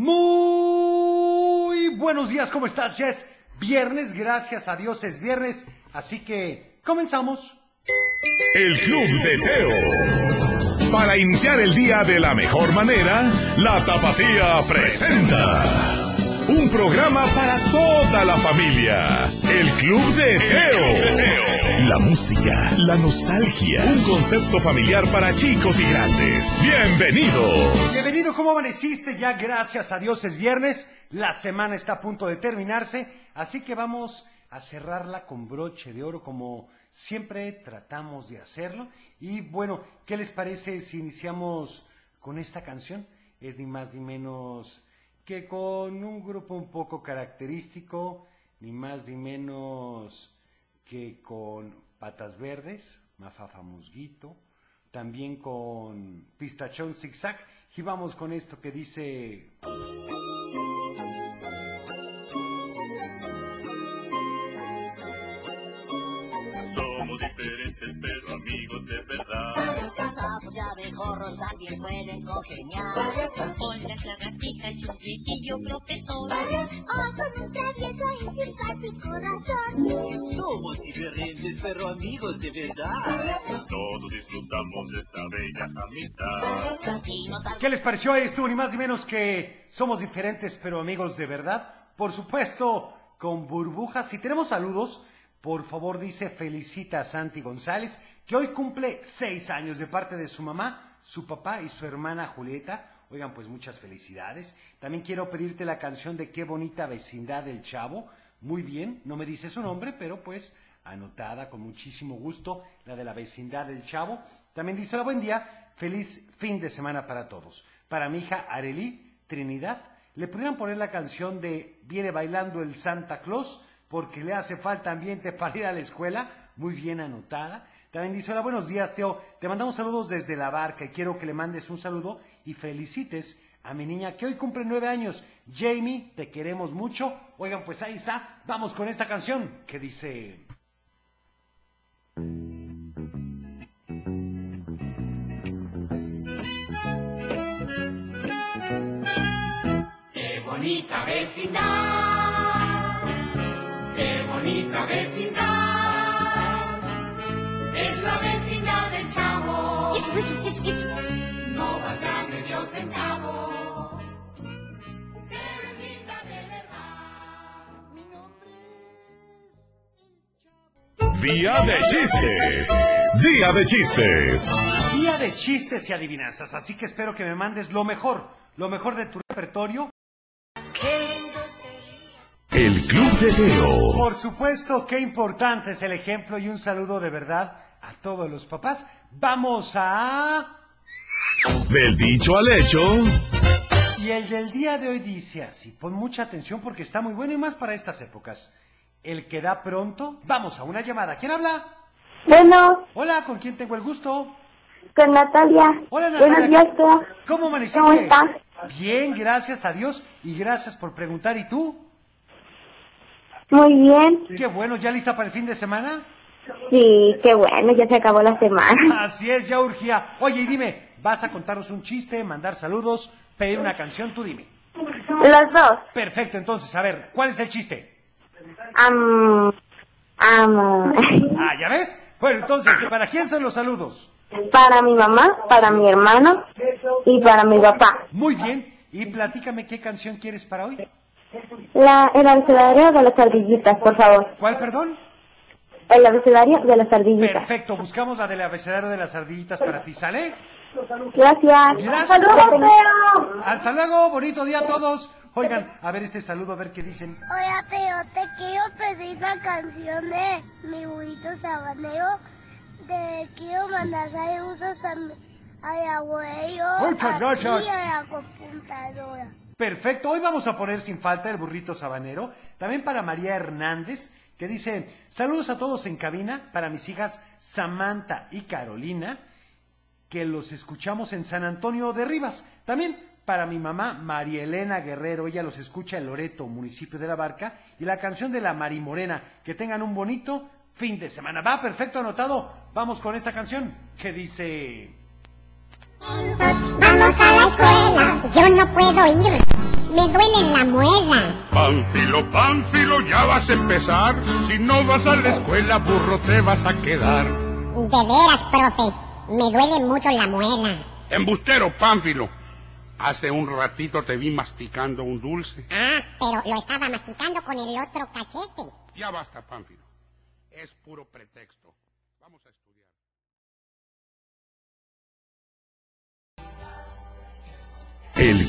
Muy buenos días, ¿cómo estás? Ya es viernes, gracias a Dios es viernes, así que comenzamos. El Club de Teo. Para iniciar el día de la mejor manera, la Tapatía presenta. Un programa para toda la familia. El Club de Teo. La música, la nostalgia. Un concepto familiar para chicos y grandes. Bienvenidos. Bienvenido, ¿cómo amaneciste? Ya gracias a Dios es viernes, la semana está a punto de terminarse, así que vamos a cerrarla con broche de oro como siempre tratamos de hacerlo. Y bueno, ¿qué les parece si iniciamos con esta canción? Es ni más ni menos que con un grupo un poco característico, ni más ni menos que con Patas Verdes, Mafafa Musguito, también con Pistachón Zigzag, y vamos con esto que dice... diferentes pero amigos de verdad. Los y abejorros también pueden congeniar. Con las lagartijas y un viejillo profesor. Oh, con un travieso y simpático razón. Somos diferentes pero amigos de verdad. Todos disfrutamos de esta bella amistad. ¿Qué les pareció esto? Ni más ni menos que somos diferentes pero amigos de verdad. Por supuesto, con burbujas. Si tenemos saludos, por favor dice felicita a Santi González, que hoy cumple seis años de parte de su mamá, su papá y su hermana Julieta. Oigan, pues muchas felicidades. También quiero pedirte la canción de Qué bonita vecindad del chavo. Muy bien, no me dice su nombre, pero pues anotada con muchísimo gusto, la de la vecindad del chavo. También dice, hola, buen día, feliz fin de semana para todos. Para mi hija Arely Trinidad, le pudieran poner la canción de Viene bailando el Santa Claus, porque le hace falta ambiente para ir a la escuela, muy bien anotada. También dice, hola, buenos días, Teo. Te mandamos saludos desde la barca y quiero que le mandes un saludo y felicites a mi niña que hoy cumple nueve años. Jamie, te queremos mucho. Oigan, pues ahí está. Vamos con esta canción que dice... Qué bonita vecindad, bonita vecindad. Es la vecindad del chavo, Eso, eso, eso, eso. no valdrá medio centavo. Pero es linda de verdad. Mi nombre Día de chistes. Día de chistes. Día de chistes y adivinanzas, así que espero que me mandes lo mejor, lo mejor de tu repertorio. El Club de Teo. Por supuesto, qué importante es el ejemplo y un saludo de verdad a todos los papás. Vamos a... Del dicho al hecho. Y el del día de hoy dice así, pon mucha atención porque está muy bueno y más para estas épocas. El que da pronto, vamos a una llamada. ¿Quién habla? Bueno, Hola, ¿con quién tengo el gusto? con Natalia. Hola, Natalia. Buenos días. ¿Cómo amaneciste? ¿Cómo estás? Bien, gracias a Dios y gracias por preguntar. ¿Y tú? Muy bien. Qué bueno, ¿ya lista para el fin de semana? Sí, qué bueno, ya se acabó la semana. Así es, ya urgía. Oye, y dime, ¿vas a contarnos un chiste, mandar saludos, pedir una canción? Tú dime. Los dos. Perfecto, entonces, a ver, ¿cuál es el chiste? Am, am, Ah, ¿ya ves? Bueno, entonces, ¿para quién son los saludos? para mi mamá, para mi hermano y para mi papá. Muy bien, y platícame qué canción quieres para hoy. La, el abecedario de las ardillitas, por favor. ¿Cuál, perdón? El abecedario de las ardillitas. Perfecto, buscamos la del abecedario de las ardillitas para ti, ¿sale? Gracias. Gracias. ¡Saludos, Teo! Hasta luego, bonito día a todos. Oigan, a ver este saludo, a ver qué dicen. Hola, Teo, te quiero pedir la canción de mi burrito sabanero. Te quiero mandar saludos a mi, al abuelo, Muchas a gracias. y a la computadora. Perfecto, hoy vamos a poner sin falta el burrito sabanero. También para María Hernández, que dice, saludos a todos en cabina, para mis hijas Samantha y Carolina, que los escuchamos en San Antonio de Rivas. También para mi mamá María Elena Guerrero, ella los escucha en Loreto, municipio de La Barca, y la canción de la Marimorena. Que tengan un bonito fin de semana. Va, perfecto, anotado. Vamos con esta canción que dice... Vamos a la escuela, yo no puedo ir. Me duele la muela. Pánfilo, Pánfilo, ya vas a empezar. Si no vas a la escuela, burro, te vas a quedar. De veras, profe. Me duele mucho la muela. Embustero, Pánfilo. Hace un ratito te vi masticando un dulce. Ah, pero lo estaba masticando con el otro cachete. Ya basta, Pánfilo. Es puro pretexto. Vamos a estudiar.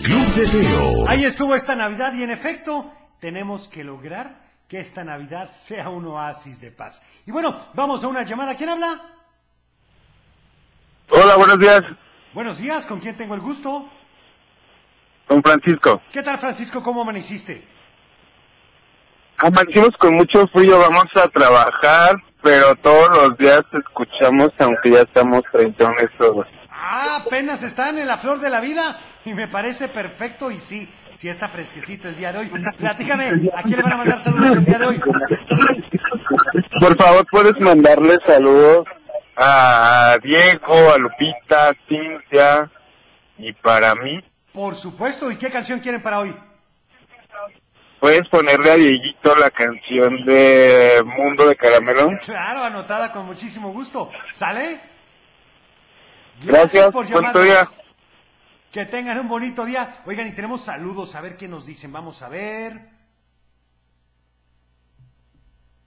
Club de Teo. Ahí estuvo esta Navidad y en efecto tenemos que lograr que esta Navidad sea un oasis de paz. Y bueno, vamos a una llamada. ¿Quién habla? Hola, buenos días. Buenos días, ¿con quién tengo el gusto? Don Francisco. ¿Qué tal Francisco? ¿Cómo amaneciste? Amanecimos con mucho frío, vamos a trabajar, pero todos los días escuchamos, aunque ya estamos treintones todos. Ah, apenas están en la flor de la vida y me parece perfecto y sí, sí está fresquecito el día de hoy. Platícame, ¿a quién le van a mandar saludos el día de hoy? Por favor, puedes mandarle saludos a Diego, a Lupita, a Cintia y para mí. Por supuesto, ¿y qué canción quieren para hoy? Puedes ponerle a Dieguito la canción de Mundo de Caramelo. Claro, anotada con muchísimo gusto. ¿Sale? Gracias, por buen llamarnos. Que tengan un bonito día. Oigan, y tenemos saludos, a ver qué nos dicen. Vamos a ver.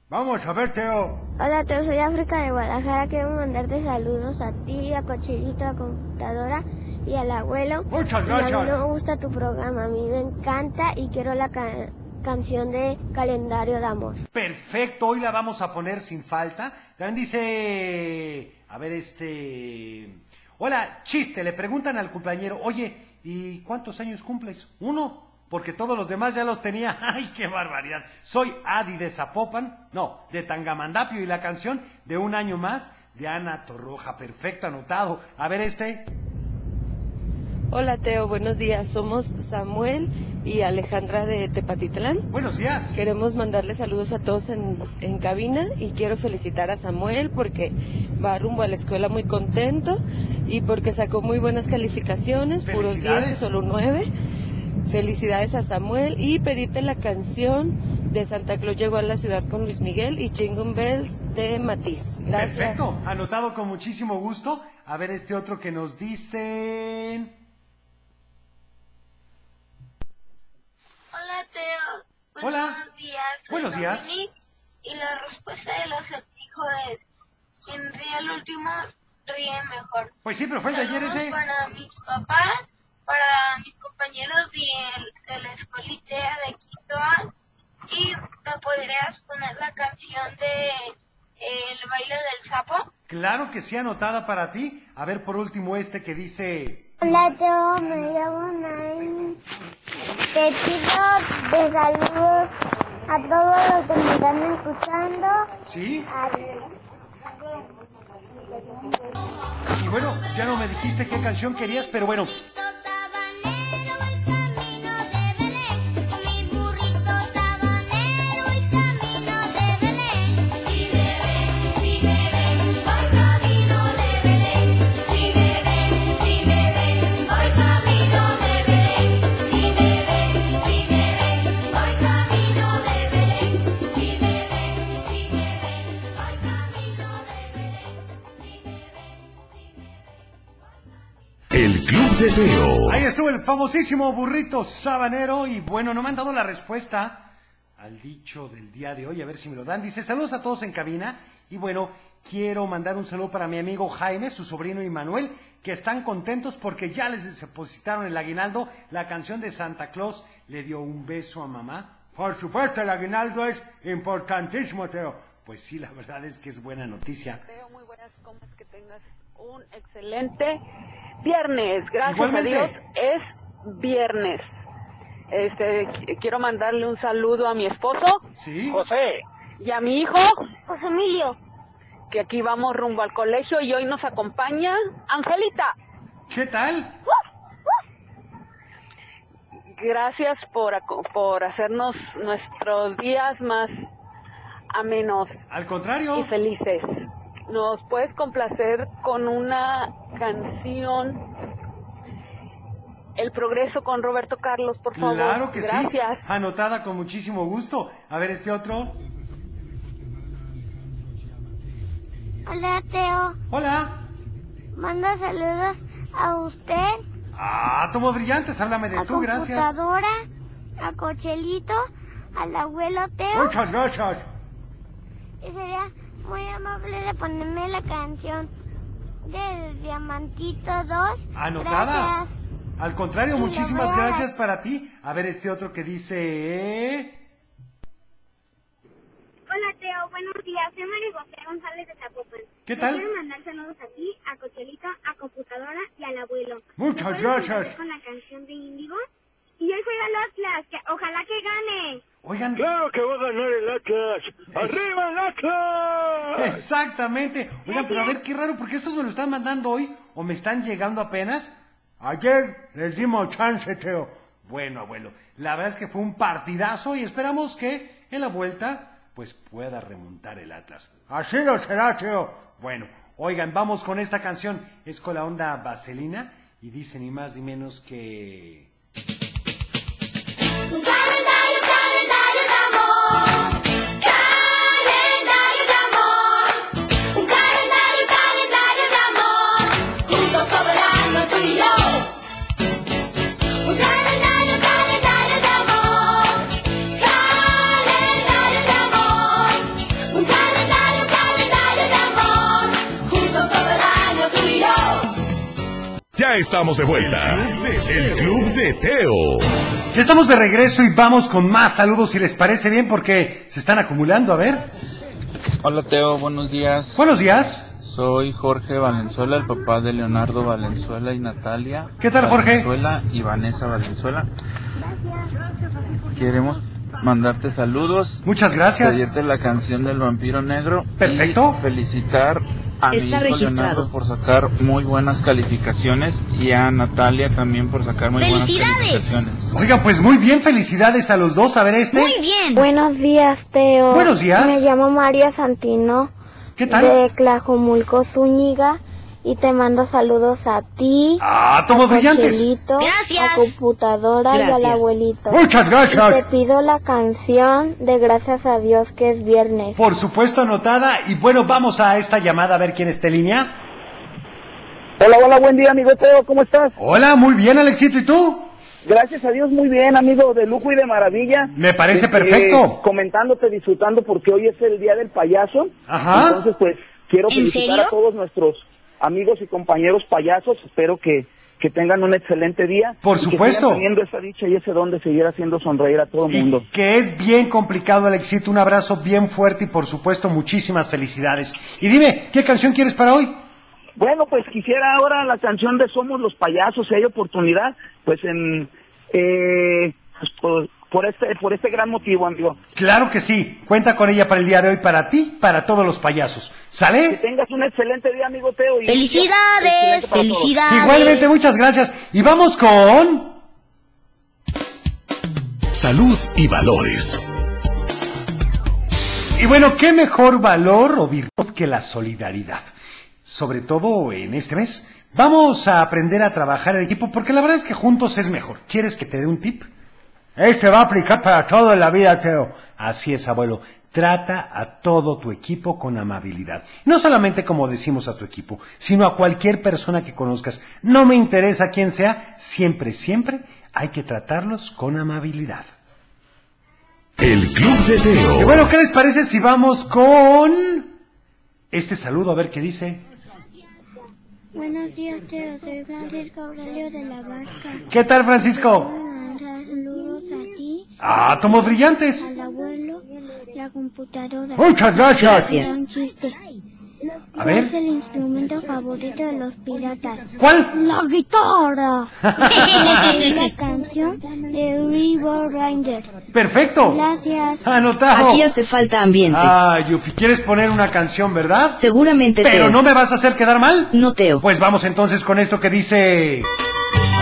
Vamos a ver, Teo. Hola, Teo, soy África de Guadalajara. Quiero mandarte saludos a ti, a Cochilito, a Computadora y al abuelo. Muchas Y A gracias. mí no me gusta tu programa, a mí me encanta y quiero la ca- canción de Calendario de Amor. Perfecto, hoy la vamos a poner sin falta. También dice, a ver, este... Hola, chiste, le preguntan al cumpleañero, oye, ¿y cuántos años cumples? Uno, porque todos los demás ya los tenía. ¡Ay, qué barbaridad! Soy Adi de Zapopan, no, de Tangamandapio y la canción de Un Año Más de Ana Torroja. Perfecto, anotado. A ver este... Hola Teo, buenos días. Somos Samuel y Alejandra de Tepatitlán. Buenos días. Queremos mandarle saludos a todos en, en cabina y quiero felicitar a Samuel porque va rumbo a la escuela muy contento y porque sacó muy buenas calificaciones, puros Felicidades. 10 y solo 9. Felicidades a Samuel y pedirte la canción de Santa Claus llegó a la ciudad con Luis Miguel y Jingle Bells de Matiz. Gracias. Perfecto, anotado con muchísimo gusto. A ver este otro que nos dicen... Hola, Teo. Pues, Hola. Buenos días. Soy Buenos días. Dominique, y la respuesta del acertijo es: quien ríe al último, ríe mejor. Pues sí, pero fue el de ayer ese. para mis papás, para mis compañeros de, de la escuelita de Quito. Y me podrías poner la canción de El baile del sapo. Claro que sí, anotada para ti. A ver, por último, este que dice... Hola, Teo, me llamo Naim. Te pido de saludos a todos los que me están escuchando. ¿Sí? Adiós. Y bueno, ya no me dijiste qué canción querías, pero bueno. De Teo. Ahí estuvo el famosísimo burrito sabanero. Y bueno, no me han dado la respuesta al dicho del día de hoy. A ver si me lo dan. Dice, saludos a todos en cabina. Y bueno, quiero mandar un saludo para mi amigo Jaime, su sobrino y Manuel, que están contentos porque ya les depositaron el aguinaldo. La canción de Santa Claus le dio un beso a mamá. Por supuesto, el aguinaldo es importantísimo, Teo. Pues sí, la verdad es que es buena noticia. Teo, muy buenas comas, que tengas un excelente viernes. Gracias Igualmente. a Dios es viernes. Este, qu- quiero mandarle un saludo a mi esposo, ¿Sí? José, y a mi hijo, José Emilio. que aquí vamos rumbo al colegio y hoy nos acompaña Angelita. ¿Qué tal? Gracias por, por hacernos nuestros días más amenos Al contrario. y felices. ¿Nos puedes complacer con una canción El Progreso con Roberto Carlos, por favor. Claro que Gracias. sí. Anotada con muchísimo gusto. A ver, este otro. Hola, Teo. Hola. Manda saludos a usted, Ah, tomo brillantes, háblame de a tú, gracias. computadora, a Cochelito, al abuelo Teo. Muchas gracias. Y sería muy amable de ponerme la canción del Diamantito 2. Anotada. Gracias. Al contrario, Y muchísimas gracias para ti. A ver, este otro que dice... Hola Teo, buenos días. Soy María José González de Zapopan. ¿Qué tal? Quiero mandar saludos a ti, a Cochelito, a Computadora y al abuelo. Muchas ¿Me puedes gracias. Con la canción de Índigo. Y hoy juega el Atlas, que ojalá que gane. Oigan. Claro que va a ganar el Atlas. ¡Arriba el Atlas! Exactamente. Oigan, pero a ver, qué raro, porque estos me lo están mandando hoy o me están llegando apenas. Ayer les dimos chance, Teo. Bueno, abuelo, la verdad es que fue un partidazo y esperamos que en la vuelta pues pueda remontar el Atlas. Así lo será, Teo. Bueno, oigan, vamos con esta canción. Es con la onda vaselina y dice ni más ni menos que... estamos de vuelta. El Club de Teo. Ya estamos de regreso y vamos con más saludos si les parece bien porque se están acumulando. A ver. Hola Teo, buenos días. Buenos días. Soy Jorge Valenzuela, el papá de Leonardo Valenzuela y Natalia. ¿Qué tal, Jorge? Valenzuela y Vanessa Valenzuela. Queremos mandarte saludos. Muchas gracias. Pedirte la canción del vampiro negro. Perfecto. Y felicitar a mi Está hijo registrado. Leonardo por sacar muy buenas calificaciones y a Natalia también por sacar muy buenas ¡Felicidades! calificaciones. Oigan, pues muy bien, felicidades a los dos. A ver este. bien. Buenos días, Teo. Buenos días. Me llamo María Santino. ¿Qué tal? De Tlajomulco, Zúñiga. Y te mando saludos a ti. Ah, tomo a brillantes. Cochelito, Gracias. A computadora y Gracias. al abuelito. Muchas gracias. Y te pido la canción de Gracias a Dios que es viernes. Por supuesto, anotada. Y bueno, vamos a esta llamada a ver quién está en línea. Hola, hola, buen día, amigo Teo, ¿cómo estás? Hola, muy bien, Alexito. ¿Y tú? Gracias a Dios, muy bien, amigo, de lujo y de maravilla. Me parece Este, perfecto. Comentándote, disfrutando, porque hoy es el Día del Payaso. Ajá. Entonces, pues, quiero ¿En felicitar serio? a todos nuestros amigos y compañeros payasos. Espero que, que tengan un excelente día. Por que supuesto. sigan teniendo esa dicha y ese don de seguir haciendo sonreír a todo el mundo. Que es bien complicado, Alexito. Un abrazo bien fuerte y por supuesto muchísimas felicidades. Y dime, ¿qué canción quieres para hoy? Bueno, pues quisiera ahora la canción de Somos los Payasos, si hay oportunidad, pues en... Eh, pues, por, este por este gran motivo, amigo. Claro que sí. Cuenta con ella para el día de hoy, para ti, para todos los payasos. Que ¿Sale? tengas un excelente día, amigo Teo. y- Felicidades, todos. felicidades. Igualmente, muchas gracias. Y vamos con... Salud y valores. Y bueno, ¿qué mejor valor o virtud que la solidaridad? Sobre todo en este mes. Vamos a aprender a trabajar en equipo porque la verdad es que juntos es mejor. ¿Quieres que te dé un tip? Este va a aplicar para todo en la vida, Teo. Así es, abuelo. Trata a todo tu equipo con amabilidad. No solamente como decimos a tu equipo, sino a cualquier persona que conozcas. No me interesa quién sea, siempre, siempre hay que tratarlos con amabilidad. El Club de Y Teo. bueno, ¿qué les parece si vamos con este saludo a ver qué dice? Buenos días, Teo. Soy Francisco Aurelio de la Vasca. ¿Qué tal, Francisco? Saludos a ti, Ah, tomos brillantes. al abuelo, la computadora. Muchas gracias. Chiste. A ¿Cuál ver. es el instrumento favorito de los piratas? ¿Cuál? La guitarra. la canción de River Ranger. Perfecto. Gracias. Anotado. Aquí hace falta ambiente. Ay, Yufi, ¿quieres poner una canción, verdad? Seguramente Pero Teo. no me vas a hacer quedar mal. No, Teo. Pues vamos entonces con esto que dice...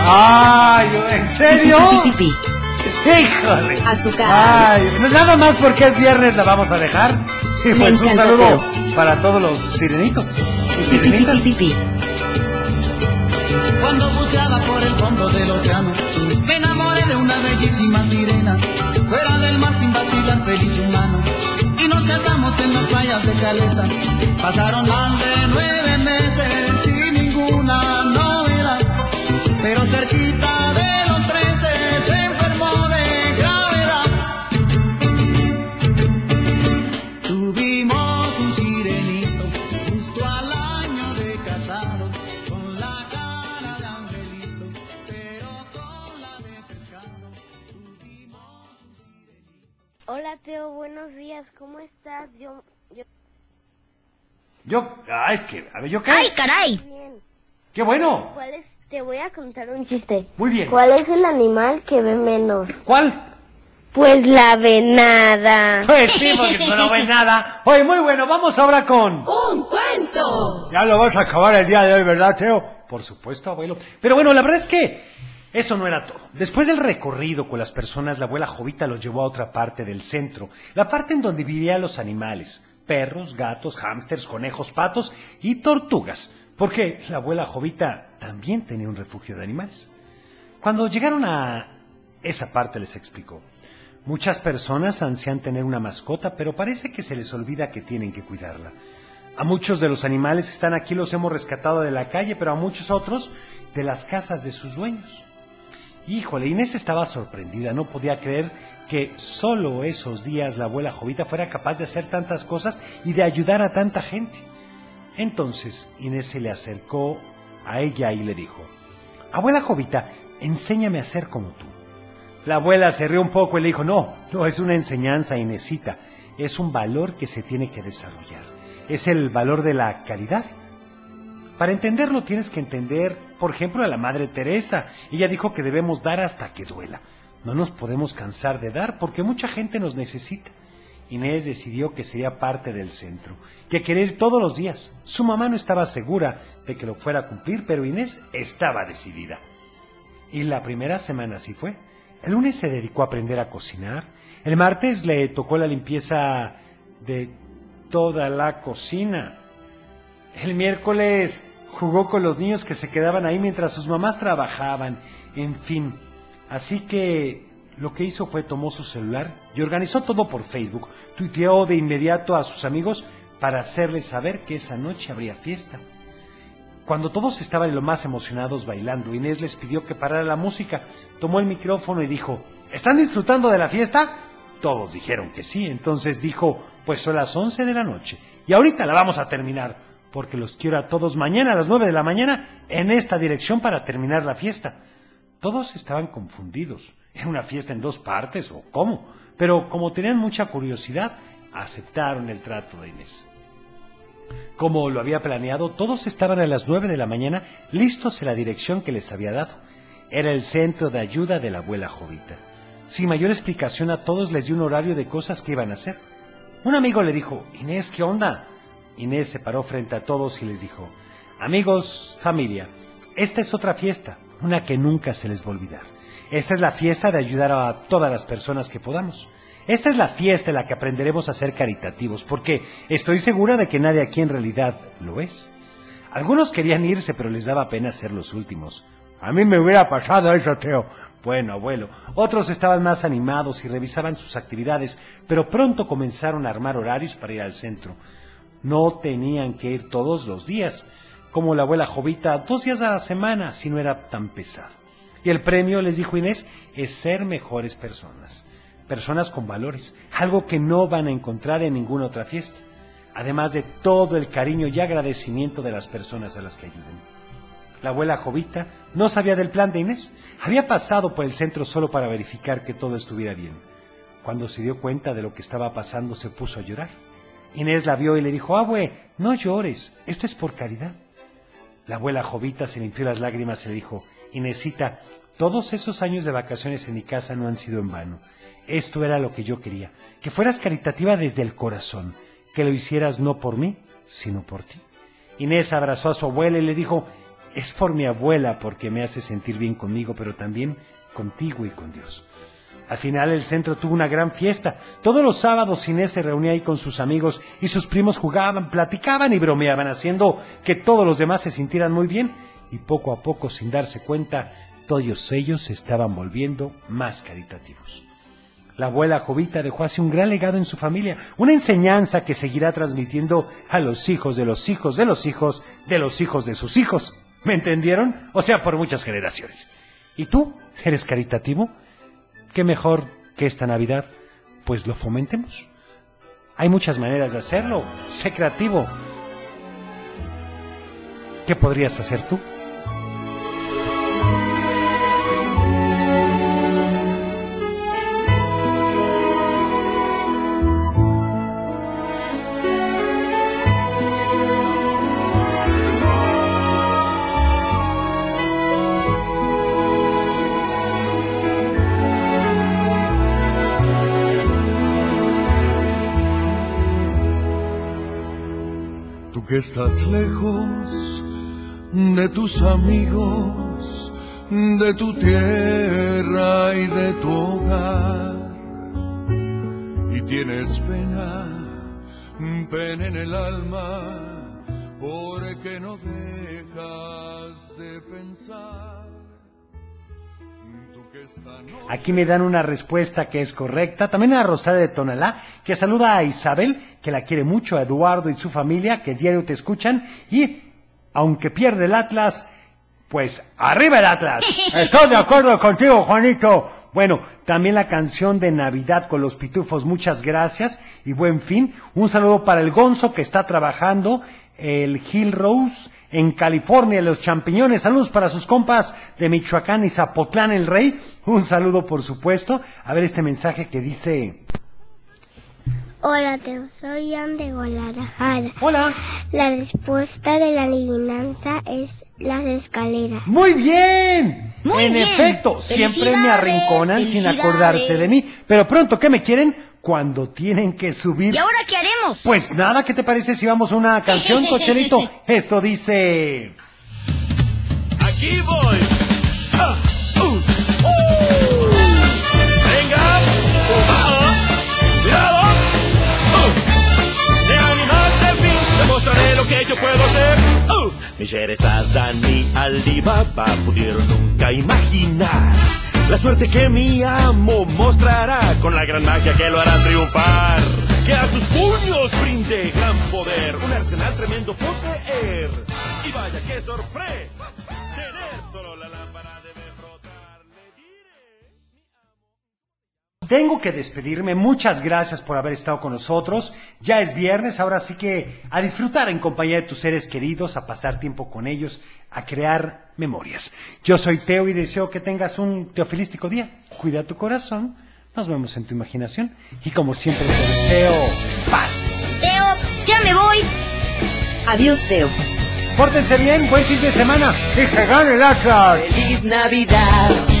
Ay, ¿en serio? Híjole. Azúcar. Ay, pues nada más porque es viernes la vamos a dejar. Y Me pues un saludo para todos los sirenitos y sirenitas. cuando buceaba por el fondo del océano. Me enamoré de una bellísima sirena, fuera del mar sin vacilar, feliz humano. Y nos casamos en las playas de Caleta. Pasaron más de nueve meses sin ninguna novedad, pero cerquita Buenos días, ¿cómo estás? Yo, yo... Yo, ah, es que, a ver, ¿yo qué? ¡Ay, caray! Bien. ¡Qué bueno! ¿Cuál es? Te voy a contar un chiste. Muy bien. ¿Cuál es el animal que ve menos? ¿Cuál? Pues la venada. Pues sí, porque tú no ves nada. Oye, muy bueno, vamos ahora con... ¡Un cuento! Ya lo vas a acabar el día de hoy, ¿verdad, Teo? Por supuesto, abuelo. Pero bueno, la verdad es que eso no era todo. Después del recorrido con las personas, la abuela Jovita los llevó a otra parte del centro, la parte en donde vivían los animales, perros, gatos, hámsters, conejos, patos y tortugas, porque la abuela Jovita también tenía un refugio de animales. Cuando llegaron a esa parte les explicó. Muchas personas ansían tener una mascota, pero parece que se les olvida que tienen que cuidarla. A muchos de los animales que están aquí los hemos rescatado de la calle, pero a muchos otros de las casas de sus dueños. Híjole, Inés estaba sorprendida, no podía creer que solo esos días la abuela Jovita fuera capaz de hacer tantas cosas y de ayudar a tanta gente. Entonces Inés se le acercó a ella y le dijo, Abuela Jovita, enséñame a ser como tú. La abuela se rió un poco y le dijo, no, no es una enseñanza, Inesita, es un valor que se tiene que desarrollar. Es el valor de la caridad. Para entenderlo tienes que entender, por ejemplo, a la Madre Teresa. Ella dijo que debemos dar hasta que duela. No nos podemos cansar de dar porque mucha gente nos necesita. Inés decidió que sería parte del centro, que quería ir todos los días. Su mamá no estaba segura de que lo fuera a cumplir, pero Inés estaba decidida. Y la primera semana así fue. El lunes se dedicó a aprender a cocinar. El martes le tocó la limpieza de toda la cocina. El miércoles jugó con los niños que se quedaban ahí mientras sus mamás trabajaban. En fin, así que lo que hizo fue tomó su celular y organizó todo por Facebook. Tuiteó de inmediato a sus amigos para hacerles saber que esa noche habría fiesta. Cuando todos estaban lo más emocionados bailando, Inés les pidió que parara la música, tomó el micrófono y dijo, ¿Están disfrutando de la fiesta? Todos dijeron que sí, entonces dijo, pues son las 11 de la noche y ahorita la vamos a terminar, porque los quiero a todos mañana a las 9 de la mañana en esta dirección para terminar la fiesta. Todos estaban confundidos. ¿Era una fiesta en dos partes o cómo? Pero como tenían mucha curiosidad, aceptaron el trato de Inés. Como lo había planeado, todos estaban a las nueve de la mañana listos en la dirección que les había dado. Era el centro de ayuda de la abuela Jovita. Sin mayor explicación a todos les dio un horario de cosas que iban a hacer. Un amigo le dijo, Inés, ¿qué onda? Inés se paró frente a todos y les dijo, amigos, familia, esta es otra fiesta, una que nunca se les va a olvidar. Esta es la fiesta de ayudar a todas las personas que podamos. Esta es la fiesta en la que aprenderemos a ser caritativos, porque estoy segura de que nadie aquí en realidad lo es. Algunos querían irse, pero les daba pena ser los últimos. A mí me hubiera pasado eso, Teo. Bueno, abuelo. Otros estaban más animados y revisaban sus actividades, pero pronto comenzaron a armar horarios para ir al centro. No tenían que ir todos los días, como la abuela Jovita, dos días a la semana, si no era tan pesado. Y el premio, les dijo Inés, es ser mejores personas. Personas con valores, algo que no van a encontrar en ninguna otra fiesta. Además de todo el cariño y agradecimiento de las personas a las que ayuden. La abuela Jovita no sabía del plan de Inés. Había pasado por el centro solo para verificar que todo estuviera bien. Cuando se dio cuenta de lo que estaba pasando, se puso a llorar. Inés la vio y le dijo, abue, no llores, esto es por caridad. La abuela Jovita se limpió las lágrimas y le dijo, Inésita, todos esos años de vacaciones en mi casa no han sido en vano. Esto era lo que yo quería, que fueras caritativa desde el corazón, que lo hicieras no por mí, sino por ti. Inés abrazó a su abuela y le dijo, es por mi abuela porque me hace sentir bien conmigo, pero también contigo y con Dios. Al final el centro tuvo una gran fiesta. Todos los sábados Inés se reunía ahí con sus amigos y sus primos jugaban, platicaban y bromeaban, haciendo que todos los demás se sintieran muy bien y poco a poco, sin darse cuenta, todos ellos se estaban volviendo más caritativos. La abuela Jovita dejó así un gran legado en su familia, una enseñanza que seguirá transmitiendo a los hijos de los hijos de los hijos de los hijos de sus hijos. ¿Me entendieron? O sea, por muchas generaciones. ¿Y tú? ¿Eres caritativo? ¿Qué mejor que esta Navidad? Pues lo fomentemos. Hay muchas maneras de hacerlo. Sé creativo. ¿Qué podrías hacer tú? Que estás lejos de tus amigos, de tu tierra y de tu hogar, y tienes pena, pena en el alma, porque no dejas de pensar. Aquí me dan una respuesta que es correcta. También a Rosario de Tonalá, que saluda a Isabel, que la quiere mucho, a Eduardo y su familia, que diario te escuchan. Y, aunque pierde el Atlas, pues arriba el Atlas. Estoy de acuerdo contigo, Juanito. Bueno, también la canción de Navidad con los pitufos, muchas gracias y buen fin. Un saludo para el Gonzo que está trabajando, el Hill Rose en California, los champiñones. Saludos para sus compas de Michoacán y Zapotlán el Rey. Un saludo, por supuesto. A ver este mensaje que dice... Hola, Teo. Soy Ian de Guadalajara. Hola. La respuesta de la adivinanza es las escaleras. Muy bien. Muy en bien. efecto, siempre me arrinconan sin acordarse de mí. Pero pronto, ¿qué me quieren? Cuando tienen que subir. ¿Y ahora qué haremos? Pues nada, ¿qué te parece si vamos a una canción, Cochelito? Esto dice... Aquí voy. Ah, uh, uh. Venga. Cuidado. Uh. Te animaste fin. Demostraré lo que yo puedo hacer. Uh. Ni Sherazada ni Alibaba pudieron nunca imaginar la suerte que mi amo mostrará con la gran magia que lo hará triunfar. Que a sus puños brinde gran poder, un arsenal tremendo poseer. Y vaya qué sorpresa tener solo la lámpara de Tengo que despedirme. Muchas gracias por haber estado con nosotros. Ya es viernes, ahora sí que a disfrutar en compañía de tus seres queridos, a pasar tiempo con ellos, a crear memorias. Yo soy Teo y deseo que tengas un teofilístico día. Cuida tu corazón. Nos vemos en tu imaginación. Y como siempre te deseo paz. Teo, ya me voy. Adiós, Teo. Pórtense bien, buen fin de semana. Y que gane el Atlas. Feliz Navidad.